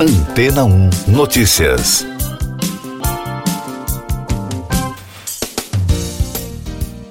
Antena 1 Notícias.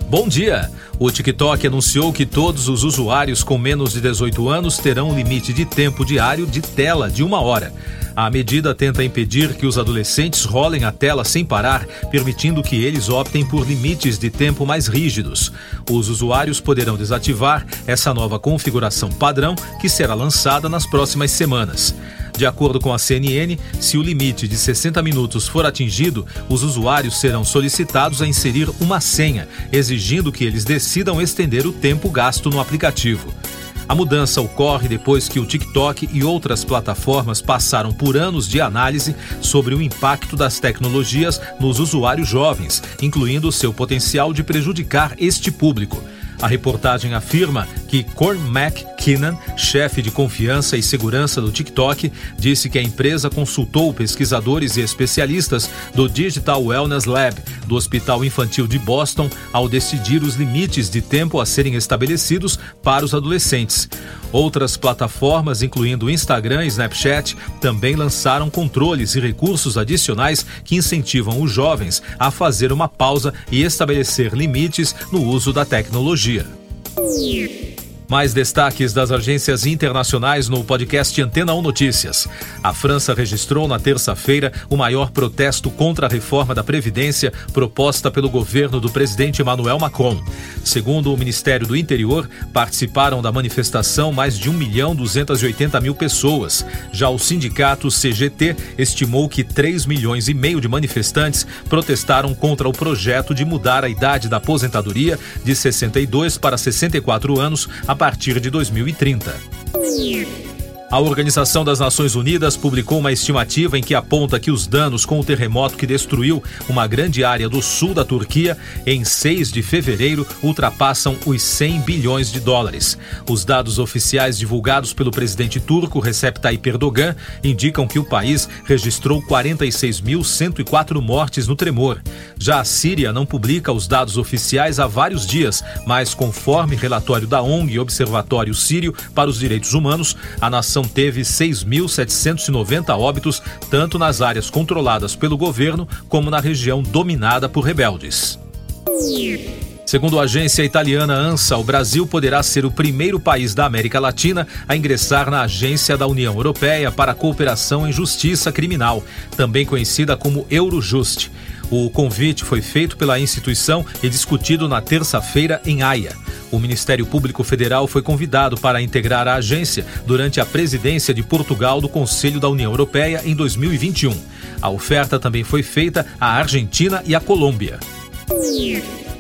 Bom dia. O TikTok anunciou que todos os usuários com menos de 18 anos terão um limite de tempo diário de tela de uma hora. A medida tenta impedir que os adolescentes rolem a tela sem parar, permitindo que eles optem por limites de tempo mais rígidos. Os usuários poderão desativar essa nova configuração padrão que será lançada nas próximas semanas. De acordo com a CNN, se o limite de 60 minutos for atingido, os usuários serão solicitados a inserir uma senha, exigindo que eles decidam estender o tempo gasto no aplicativo. A mudança ocorre depois que o TikTok e outras plataformas passaram por anos de análise sobre o impacto das tecnologias nos usuários jovens, incluindo seu potencial de prejudicar este público. A reportagem afirma que Corn McKinnon, chefe de confiança e segurança do TikTok, disse que a empresa consultou pesquisadores e especialistas do Digital Wellness Lab do Hospital Infantil de Boston ao decidir os limites de tempo a serem estabelecidos para os adolescentes. Outras plataformas, incluindo Instagram e Snapchat, também lançaram controles e recursos adicionais que incentivam os jovens a fazer uma pausa e estabelecer limites no uso da tecnologia. Mais destaques das agências internacionais no podcast Antena 1 Notícias. A França registrou na terça-feira o maior protesto contra a reforma da Previdência proposta pelo governo do presidente Emmanuel Macron. Segundo o Ministério do Interior, participaram da manifestação mais de 1 milhão 280 mil pessoas. Já o sindicato CGT estimou que 3 milhões e meio de manifestantes protestaram contra o projeto de mudar a idade da aposentadoria de 62 para 64 anos a partir de 2030. A Organização das Nações Unidas publicou uma estimativa em que aponta que os danos com o terremoto que destruiu uma grande área do sul da Turquia em 6 de fevereiro ultrapassam os 100 bilhões de dólares. Os dados oficiais divulgados pelo presidente turco Recep Tayyip Erdogan indicam que o país registrou 46.104 mortes no tremor. Já a Síria não publica os dados oficiais há vários dias, mas conforme relatório da ONG Observatório Sírio para os Direitos Humanos, a nação teve 6.790 óbitos, tanto nas áreas controladas pelo governo como na região dominada por rebeldes. Segundo a agência italiana ANSA, o Brasil poderá ser o primeiro país da América Latina a ingressar na Agência da União Europeia para a Cooperação em Justiça Criminal, também conhecida como Eurojust. O convite foi feito pela instituição e discutido na terça-feira em Haia. O Ministério Público Federal foi convidado para integrar a agência durante a presidência de Portugal do Conselho da União Europeia em 2021. A oferta também foi feita à Argentina e à Colômbia.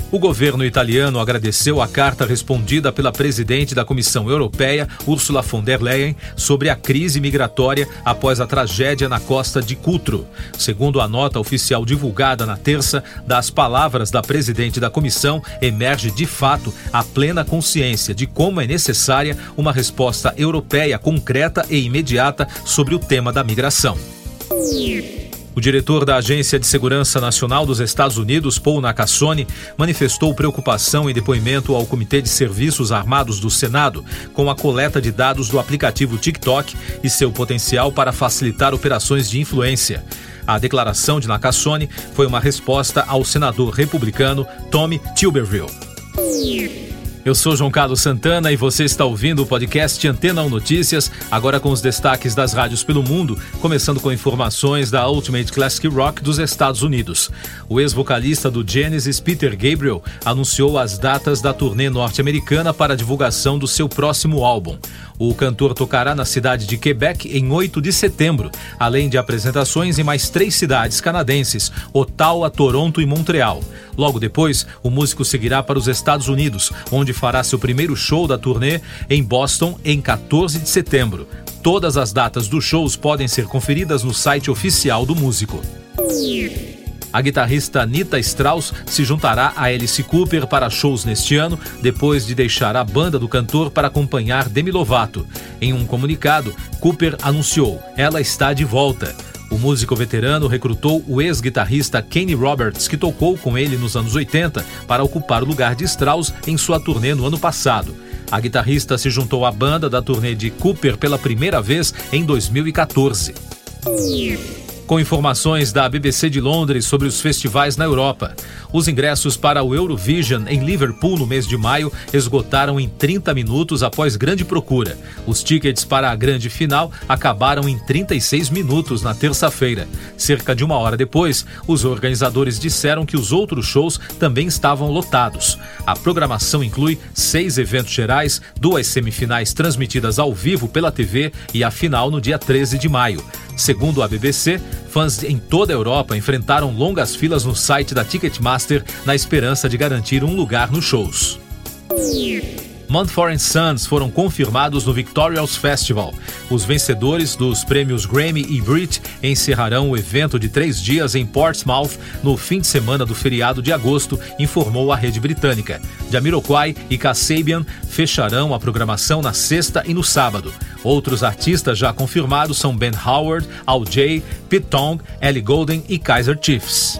O governo italiano agradeceu a carta respondida pela presidente da Comissão Europeia, Ursula von der Leyen, sobre a crise migratória após a tragédia na costa de Cutro. Segundo a nota oficial divulgada na terça, das palavras da presidente da comissão, emerge de fato a plena consciência de como é necessária uma resposta europeia concreta e imediata sobre o tema da migração. O diretor da Agência de Segurança Nacional dos Estados Unidos, Paul Nakasone, manifestou preocupação em depoimento ao Comitê de Serviços Armados do Senado com a coleta de dados do aplicativo TikTok e seu potencial para facilitar operações de influência. A declaração de Nakasone foi uma resposta ao senador republicano Tommy Tuberville. Eu sou João Carlos Santana e você está ouvindo o podcast Antena 1 Notícias, agora com os destaques das rádios pelo mundo, começando com informações da Ultimate Classic Rock dos Estados Unidos. O ex-vocalista do Genesis, Peter Gabriel, anunciou as datas da turnê norte-americana para a divulgação do seu próximo álbum. O cantor tocará na cidade de Quebec em 8 de setembro, além de apresentações em mais três cidades canadenses: Ottawa, Toronto e Montreal. Logo depois, o músico seguirá para os Estados Unidos, onde fará seu primeiro show da turnê em Boston em 14 de setembro. Todas as datas dos shows podem ser conferidas no site oficial do músico. A guitarrista Nita Strauss se juntará a Alice Cooper para shows neste ano, depois de deixar a banda do cantor para acompanhar Demi Lovato. Em um comunicado, Cooper anunciou: ela está de volta. O músico veterano recrutou o ex-guitarrista Kenny Roberts, que tocou com ele nos anos 80, para ocupar o lugar de Strauss em sua turnê no ano passado. A guitarrista se juntou à banda da turnê de Cooper pela primeira vez em 2014. Com informações da BBC de Londres sobre os festivais na Europa. Os ingressos para o Eurovision em Liverpool no mês de maio esgotaram em 30 minutos após grande procura. Os tickets para a grande final acabaram em 36 minutos na terça-feira. Cerca de uma hora depois, os organizadores disseram que os outros shows também estavam lotados. A programação inclui seis eventos gerais, duas semifinais transmitidas ao vivo pela TV e a final no dia 13 de maio. Segundo a BBC, fãs em toda a Europa enfrentaram longas filas no site da Ticketmaster na esperança de garantir um lugar nos shows. Mumford Sons foram confirmados no Victorious Festival. Os vencedores dos prêmios Grammy e Brit encerrarão o evento de três dias em Portsmouth no fim de semana do feriado de agosto, informou a rede britânica. Jamiroquai e Kasabian fecharão a programação na sexta e no sábado. Outros artistas já confirmados são Ben Howard, Al Jay, Pete Tong, Ellie Golden e Kaiser Chiefs.